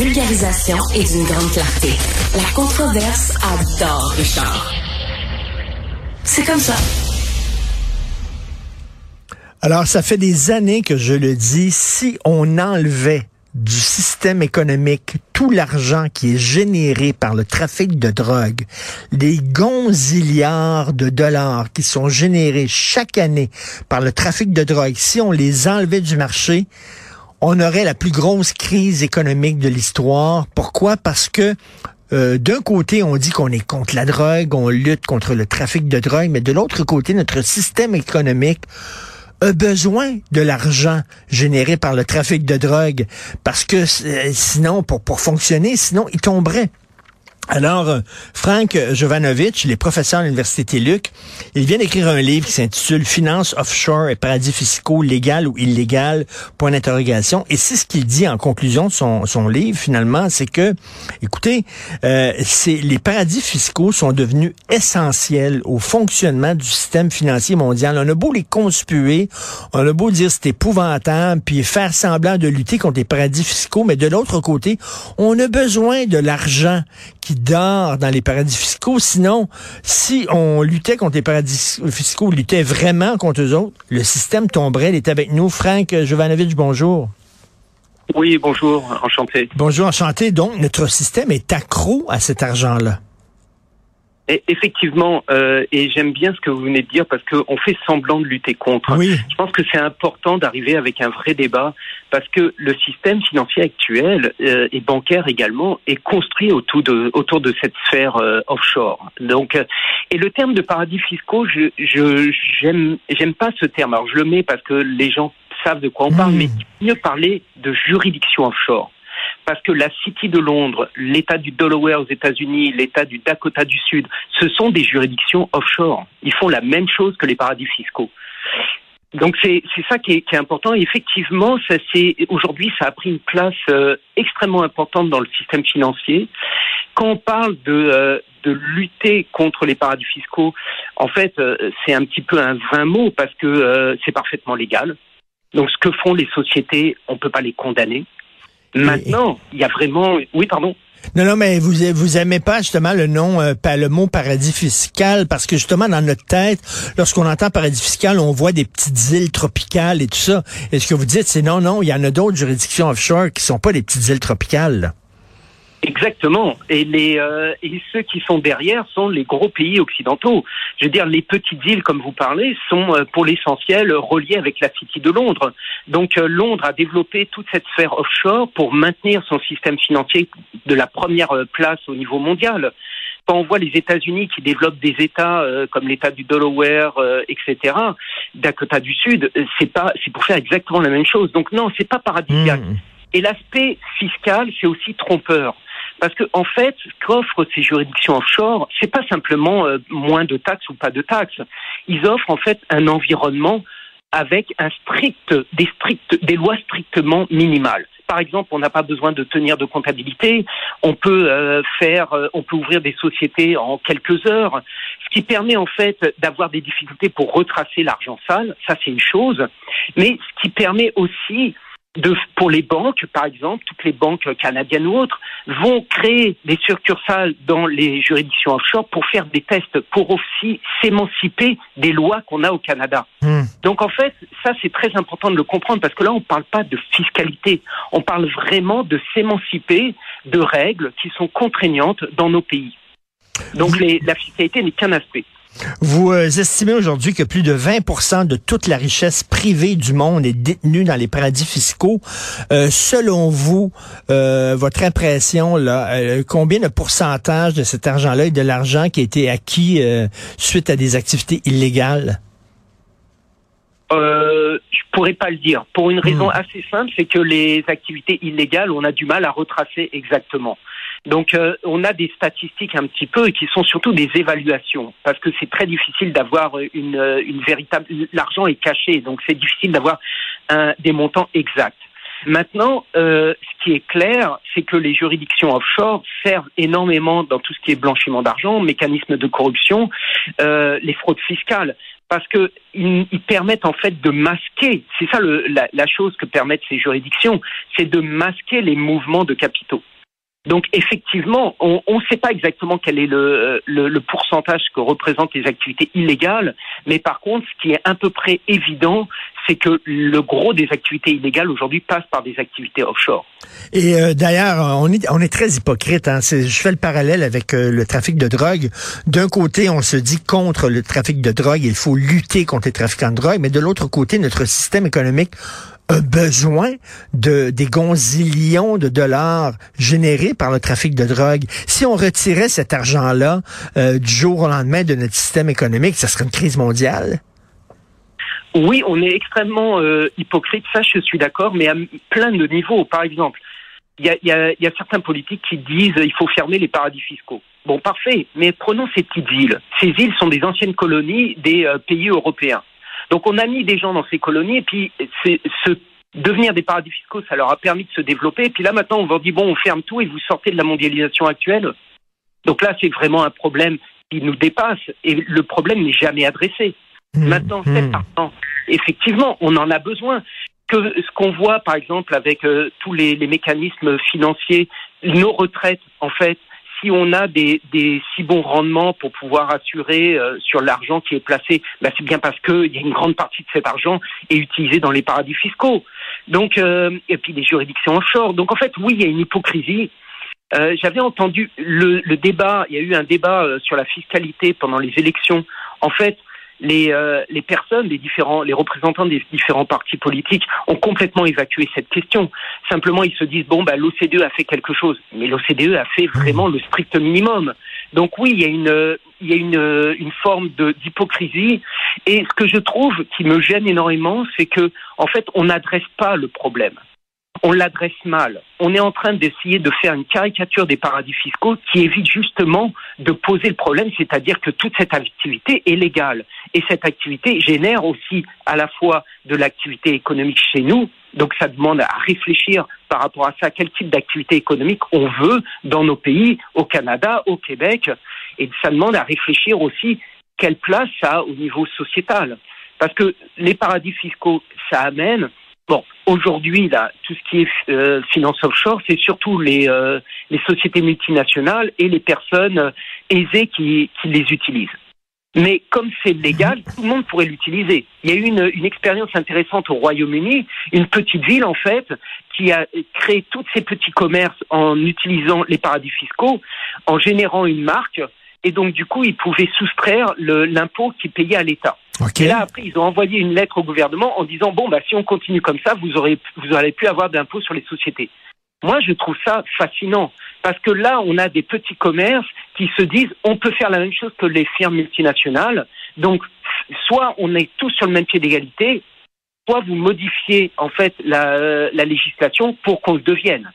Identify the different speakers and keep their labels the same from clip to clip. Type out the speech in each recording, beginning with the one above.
Speaker 1: Vulgarisation est d'une grande clarté. La controverse adore Richard. C'est comme ça.
Speaker 2: Alors, ça fait des années que je le dis, si on enlevait du système économique tout l'argent qui est généré par le trafic de drogue, les gonzillards de dollars qui sont générés chaque année par le trafic de drogue, si on les enlevait du marché, on aurait la plus grosse crise économique de l'histoire. Pourquoi? Parce que euh, d'un côté, on dit qu'on est contre la drogue, on lutte contre le trafic de drogue, mais de l'autre côté, notre système économique a besoin de l'argent généré par le trafic de drogue parce que euh, sinon, pour, pour fonctionner, sinon, il tomberait. Alors, euh, Frank Jovanovic, il est professeur à l'Université TELUC. Il vient d'écrire un livre qui s'intitule Finances offshore et paradis fiscaux, légal ou illégal, point d'interrogation. Et c'est ce qu'il dit en conclusion de son, son livre, finalement, c'est que, écoutez, euh, c'est les paradis fiscaux sont devenus essentiels au fonctionnement du système financier mondial. On a beau les conspuer, on a beau dire c'est épouvantable, puis faire semblant de lutter contre les paradis fiscaux, mais de l'autre côté, on a besoin de l'argent qui dort dans les paradis fiscaux. Sinon, si on luttait contre les paradis fiscaux, on luttait vraiment contre eux autres, le système tomberait. Il est avec nous. Franck Jovanovic, bonjour.
Speaker 3: Oui, bonjour, enchanté.
Speaker 2: Bonjour, enchanté. Donc, notre système est accro à cet argent-là.
Speaker 3: Et effectivement, euh, et j'aime bien ce que vous venez de dire parce qu'on fait semblant de lutter contre.
Speaker 2: Oui.
Speaker 3: Je pense que c'est important d'arriver avec un vrai débat parce que le système financier actuel euh, et bancaire également est construit autour de autour de cette sphère euh, offshore. Donc, euh, et le terme de paradis fiscaux, je je j'aime j'aime pas ce terme. Alors je le mets parce que les gens savent de quoi on parle,
Speaker 2: Mmh.
Speaker 3: mais mieux parler de juridiction offshore parce que la City de Londres, l'État du Delaware aux États-Unis, l'État du Dakota du Sud, ce sont des juridictions offshore. Ils font la même chose que les paradis fiscaux. Donc c'est ça qui est, important. Et effectivement, ça c'est aujourd'hui ça a pris une place euh, extrêmement importante dans le système financier. Quand on parle de euh, de lutter contre les paradis fiscaux, en fait, euh, c'est un petit peu un vain mot parce que c'est parfaitement légal. Donc ce que font les sociétés, on peut pas les condamner. Maintenant, il y a vraiment. Oui, pardon.
Speaker 2: Non, non, mais vous vous aimez pas justement le nom, euh, le mot paradis fiscal parce que justement dans notre tête, lorsqu'on entend paradis fiscal, on voit des petites îles tropicales et tout ça. Et ce que vous dites, c'est non, non, il y en a d'autres juridictions offshore qui sont pas des petites îles tropicales. là.
Speaker 3: Exactement. Et les euh, et ceux qui sont derrière sont les gros pays occidentaux. Je veux dire, les petites îles, comme vous parlez, sont euh, pour l'essentiel reliées avec la City de Londres. Donc euh, Londres a développé toute cette sphère offshore pour maintenir son système financier de la première euh, place au niveau mondial. Quand on voit les États-Unis qui développent des États euh, comme l'État du Delaware, euh, etc., Dakota du Sud, euh, c'est pas, c'est pour faire exactement la même chose. Donc non, c'est pas paradisiaque.
Speaker 2: Hmm.
Speaker 3: Et l'aspect fiscal, c'est aussi trompeur. Parce que en fait, ce qu'offrent ces juridictions offshore, c'est pas simplement euh, moins de taxes ou pas de taxes. Ils offrent en fait un environnement avec un strict, des lois strictement minimales. Par exemple, on n'a pas besoin de tenir de comptabilité. On peut euh, faire, euh, on peut ouvrir des sociétés en quelques heures, ce qui permet en fait d'avoir des difficultés pour retracer l'argent sale. Ça, c'est une chose. Mais ce qui permet aussi de, pour les banques, par exemple, toutes les banques canadiennes ou autres, vont créer des succursales dans les juridictions offshore pour faire des tests, pour aussi s'émanciper des lois qu'on a au Canada.
Speaker 2: Hmm.
Speaker 3: Donc en fait, ça c'est très important de le comprendre parce que là on ne parle pas de fiscalité, on parle vraiment de s'émanciper de règles qui sont contraignantes dans nos pays. Donc les- la fiscalité n'est qu'un aspect.
Speaker 2: Vous euh, estimez aujourd'hui que plus de 20% de toute la richesse privée du monde est détenue dans les paradis fiscaux. Euh, selon vous, euh, votre impression, là, euh, combien de pourcentage de cet argent-là est de l'argent qui a été acquis euh, suite à des activités illégales?
Speaker 3: euh, je pourrais pas le dire. Pour une raison
Speaker 2: Hmm.
Speaker 3: assez simple, c'est que les activités illégales, on a du mal à retracer exactement. Donc, euh, on a des statistiques un petit peu qui sont surtout des évaluations, parce que c'est très difficile d'avoir une, euh, véritable. L'argent est caché, donc c'est difficile d'avoir des montants exacts. Maintenant, euh, ce qui est clair, c'est que les juridictions offshore servent énormément dans tout ce qui est blanchiment d'argent, mécanismes de corruption, les fraudes fiscales, parce que ils, ils permettent en fait de masquer. C'est ça la chose que permettent ces juridictions, c'est de masquer les mouvements de capitaux. Donc effectivement, on ne sait pas exactement quel est le, le, le pourcentage que représentent les activités illégales, mais par contre, ce qui est à peu près évident, c'est que le gros des activités illégales aujourd'hui passe par des activités offshore.
Speaker 2: Et euh, d'ailleurs, on est, on est très hypocrite. Hein. Je fais le parallèle avec euh, le trafic de drogue. D'un côté, on se dit contre le trafic de drogue, il faut lutter contre les trafiquants de drogue, mais de l'autre côté, notre système économique a besoin de des gonzillions de dollars générés par le trafic de drogue. Si on retirait cet argent-là euh, du jour au lendemain de notre système économique, ça serait une crise mondiale?
Speaker 3: Oui, on est extrêmement euh, hypocrite, ça je suis d'accord, mais à plein de niveaux. Par exemple, il y a, y, a, y a certains politiques qui disent il faut fermer les paradis fiscaux. Bon, parfait, mais prenons ces petites îles. Ces îles sont des anciennes colonies des euh, pays européens. Donc on a mis des gens dans ces colonies et puis c'est ce devenir des paradis fiscaux, ça leur a permis de se développer. Et puis là maintenant on leur dit bon, on ferme tout et vous sortez de la mondialisation actuelle. Donc là c'est vraiment un problème qui nous dépasse et le problème n'est jamais adressé. Maintenant,
Speaker 2: Hmm.
Speaker 3: c'est partant. Effectivement, on en a besoin. Que ce qu'on voit, par exemple, avec euh, tous les, les mécanismes financiers, nos retraites, en fait, si on a des, si bons rendements pour pouvoir assurer euh, sur l'argent qui est placé, bah, c'est bien parce qu'il y a une grande partie de cet argent est utilisé dans les paradis fiscaux. Donc, euh, et puis les juridictions offshore. Donc, en fait, oui, il y a une hypocrisie. Euh, J'avais entendu le, le débat, il y a eu un débat sur la fiscalité pendant les élections. En fait, les, euh, les personnes, les différents, les représentants des différents partis politiques ont complètement évacué cette question. Simplement, ils se disent bon, bah, l'OCDE a fait quelque chose, mais l'OCDE a fait vraiment le strict minimum. Donc oui, il y a une, il y a une, une forme d'hypocrisie. Et ce que je trouve qui me gêne énormément, c'est que en fait, on n'adresse pas le problème on l'adresse mal. On est en train d'essayer de faire une caricature des paradis fiscaux qui évite justement de poser le problème, c'est-à-dire que toute cette activité est légale. Et cette activité génère aussi à la fois de l'activité économique chez nous, donc ça demande à réfléchir par rapport à ça, quel type d'activité économique on veut dans nos pays, au Canada, au Québec, et ça demande à réfléchir aussi quelle place ça a au niveau sociétal. Parce que les paradis fiscaux, ça amène Bon, aujourd'hui, là, tout ce qui est euh, finance offshore, c'est surtout les, euh, les sociétés multinationales et les personnes euh, aisées qui, qui les utilisent. Mais comme c'est légal, tout le monde pourrait l'utiliser. Il y a eu une, une expérience intéressante au Royaume-Uni, une petite ville en fait, qui a créé tous ces petits commerces en utilisant les paradis fiscaux, en générant une marque, et donc du coup, ils pouvaient soustraire l'impôt qu'ils payaient à l'État. Et là, après, ils ont envoyé une lettre au gouvernement en disant bon, bah, si on continue comme ça, vous aurez, vous n'allez plus avoir d'impôts sur les sociétés. Moi, je trouve ça fascinant parce que là, on a des petits commerces qui se disent on peut faire la même chose que les firmes multinationales. Donc, soit on est tous sur le même pied d'égalité, soit vous modifiez en fait la, la législation pour qu'on le devienne.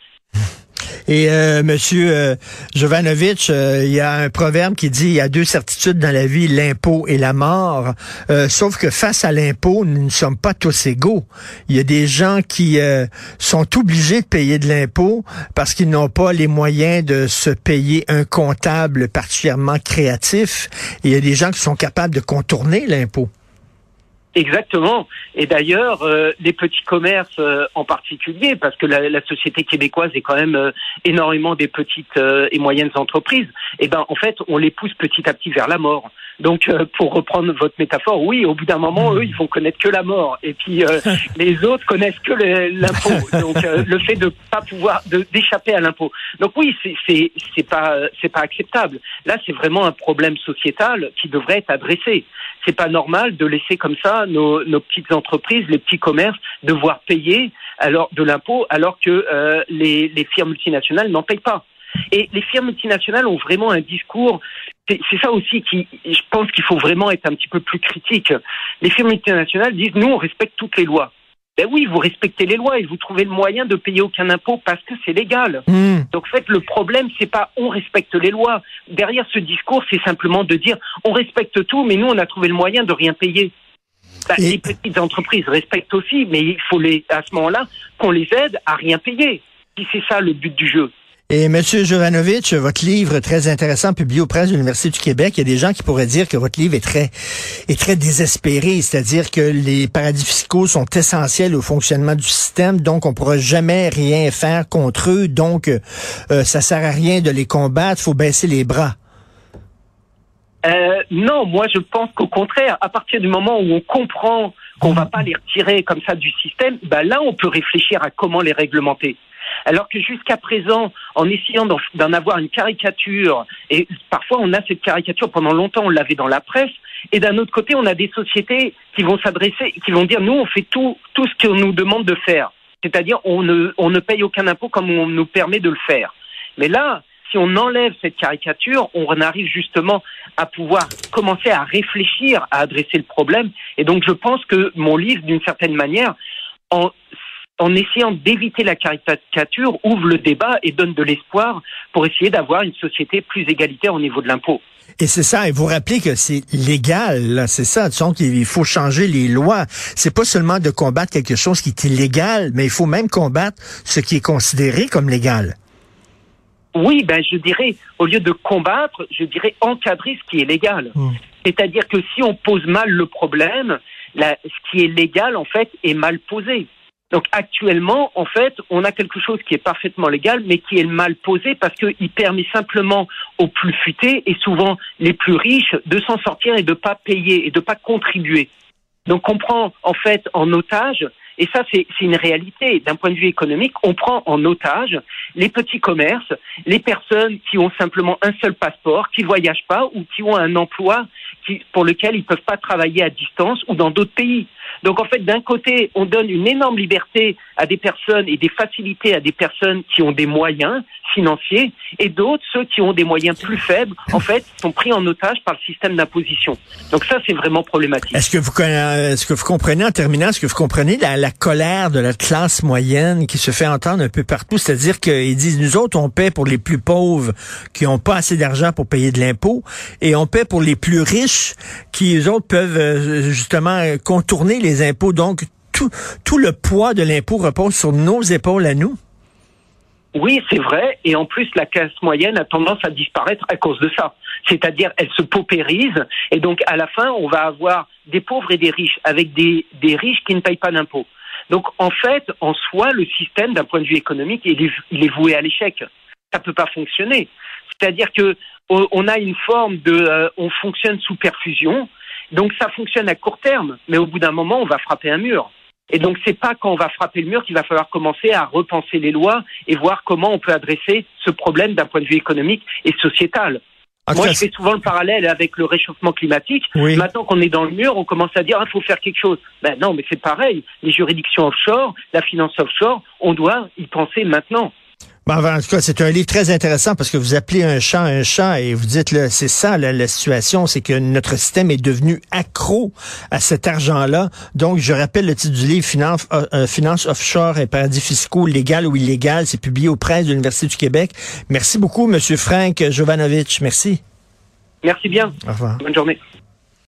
Speaker 2: Et euh, Monsieur euh, Jovanovic, euh, il y a un proverbe qui dit il y a deux certitudes dans la vie, l'impôt et la mort. Euh, sauf que face à l'impôt, nous ne sommes pas tous égaux. Il y a des gens qui euh, sont obligés de payer de l'impôt parce qu'ils n'ont pas les moyens de se payer un comptable particulièrement créatif. Il y a des gens qui sont capables de contourner l'impôt.
Speaker 3: Exactement. Et d'ailleurs, euh, les petits commerces euh, en particulier, parce que la, la société québécoise est quand même euh, énormément des petites euh, et moyennes entreprises, et ben en fait, on les pousse petit à petit vers la mort. Donc, euh, pour reprendre votre métaphore, oui, au bout d'un moment, eux, ils vont connaître que la mort, et puis euh, les autres connaissent que l'impôt. Donc, euh, le fait de pas pouvoir d'échapper à l'impôt. Donc oui, c'est c'est c'est pas c'est pas acceptable. Là, c'est vraiment un problème sociétal qui devrait être adressé. C'est pas normal de laisser comme ça nos, nos petites entreprises, les petits commerces, devoir payer alors de l'impôt alors que euh, les, les firmes multinationales n'en payent pas. Et les firmes multinationales ont vraiment un discours. C'est c'est ça aussi qui, je pense qu'il faut vraiment être un petit peu plus critique. Les firmes multinationales disent nous on respecte toutes les lois. Ben oui, vous respectez les lois et vous trouvez le moyen de payer aucun impôt parce que c'est légal.
Speaker 2: Hmm.
Speaker 3: Donc, en fait, le problème, c'est pas on respecte les lois. Derrière ce discours, c'est simplement de dire on respecte tout, mais nous, on a trouvé le moyen de rien payer. Bah,
Speaker 2: Et-
Speaker 3: Les petites entreprises respectent aussi, mais il faut les, à ce moment-là, qu'on les aide à rien payer. Si c'est ça le but du jeu.
Speaker 2: Et Monsieur Jovanovic, votre livre très intéressant publié aux presses de l'Université du Québec, il y a des gens qui pourraient dire que votre livre est très est très désespéré, c'est-à-dire que les paradis fiscaux sont essentiels au fonctionnement du système, donc on pourra jamais rien faire contre eux, donc euh, ça sert à rien de les combattre, faut baisser les bras.
Speaker 3: Euh, non, moi je pense qu'au contraire, à partir du moment où on comprend qu'on va pas les retirer comme ça du système, ben là on peut réfléchir à comment les réglementer. Alors que jusqu'à présent, en essayant d'en- avoir une caricature, et parfois on a cette caricature, pendant longtemps on l'avait dans la presse, et d'un autre côté on a des sociétés qui vont s'adresser, qui vont dire nous on fait tout, tout ce qu'on nous demande de faire. C'est-à-dire on ne, on ne paye aucun impôt comme on nous permet de le faire. Mais là, si on enlève cette caricature, on arrive justement à pouvoir commencer à réfléchir à adresser le problème. Et donc, je pense que mon livre, d'une certaine manière, en, essayant d'éviter la caricature, ouvre le débat et donne de l'espoir pour essayer d'avoir une société plus égalitaire au niveau de l'impôt.
Speaker 2: Et c'est ça, et vous rappelez que c'est légal, c'est ça, donc il faut changer les lois. C'est pas seulement de combattre quelque chose qui est illégal, mais il faut même combattre ce qui est considéré comme légal.
Speaker 3: Oui, ben je dirais, au lieu de combattre, je dirais encadrer ce qui est légal.
Speaker 2: Mm.
Speaker 3: C'est-à-dire que si on pose mal le problème, la- ce qui est légal, en fait, est mal posé. Donc actuellement, en fait, on a quelque chose qui est parfaitement légal, mais qui est mal posé parce qu'il permet simplement aux plus futés et souvent les plus riches de s'en sortir et de pas payer et de pas contribuer. Donc on prend en fait en otage, et ça c'est une réalité d'un point de vue économique, on prend en otage les petits commerces, les personnes qui ont simplement un seul passeport, qui voyagent pas ou qui ont un emploi pour lequel ils peuvent pas travailler à distance ou dans d'autres pays. Donc en fait, d'un côté, on donne une énorme liberté à des personnes et des facilités à des personnes qui ont des moyens financiers, et d'autres, ceux qui ont des moyens plus faibles, en fait, sont pris en otage par le système d'imposition. Donc ça, c'est vraiment problématique.
Speaker 2: Est-ce que vous est-ce que vous comprenez en terminant, est-ce que vous comprenez la, la colère de la classe moyenne qui se fait entendre un peu partout, c'est-à-dire qu'ils disent nous autres on paie pour les plus pauvres qui ont pas assez d'argent pour payer de l'impôt et on paie pour les plus riches qui eux autres peuvent euh, justement euh, les impôts. Donc tout tout le poids de l'impôt repose sur nos épaules à nous.
Speaker 3: Oui, c'est vrai. Et en plus, la classe moyenne a tendance à disparaître à cause de ça. C'est-à-dire, elle se paupérise. Et donc, à la fin, on va avoir des pauvres et des riches, avec des, des riches qui ne payent pas d'impôts. Donc, en fait, en soi, le système, d'un point de vue économique, il est, il est voué à l'échec. Ça peut pas fonctionner. C'est-à-dire que on on a une forme de, euh, on fonctionne sous perfusion. Donc, ça fonctionne à court terme. Mais au bout d'un moment, on va frapper un mur. Et donc, c'est pas quand on va frapper le mur qu'il va falloir commencer à repenser les lois et voir comment on peut adresser ce problème d'un point de vue économique et sociétal.
Speaker 2: Tout
Speaker 3: Moi, je fais souvent le parallèle avec le réchauffement climatique.
Speaker 2: Oui.
Speaker 3: Maintenant qu'on est dans le mur, on commence à dire il faut faire quelque chose. Ben non, mais c'est pareil. Les juridictions offshore, la finance offshore, on doit y penser maintenant.
Speaker 2: Bon, en tout cas, c'est un livre très intéressant parce que vous appelez un chat un chat et vous dites, là, c'est ça la, la situation, c'est que notre système est devenu accro à cet argent-là. Donc, je rappelle le titre du livre, Finance, euh, euh, Finance offshore et paradis fiscaux, légal ou illégal. C'est publié aux presses de l'Université du Québec. Merci beaucoup, Monsieur Frank Jovanovic. Merci.
Speaker 3: Merci bien.
Speaker 2: Au revoir.
Speaker 3: Bonne journée.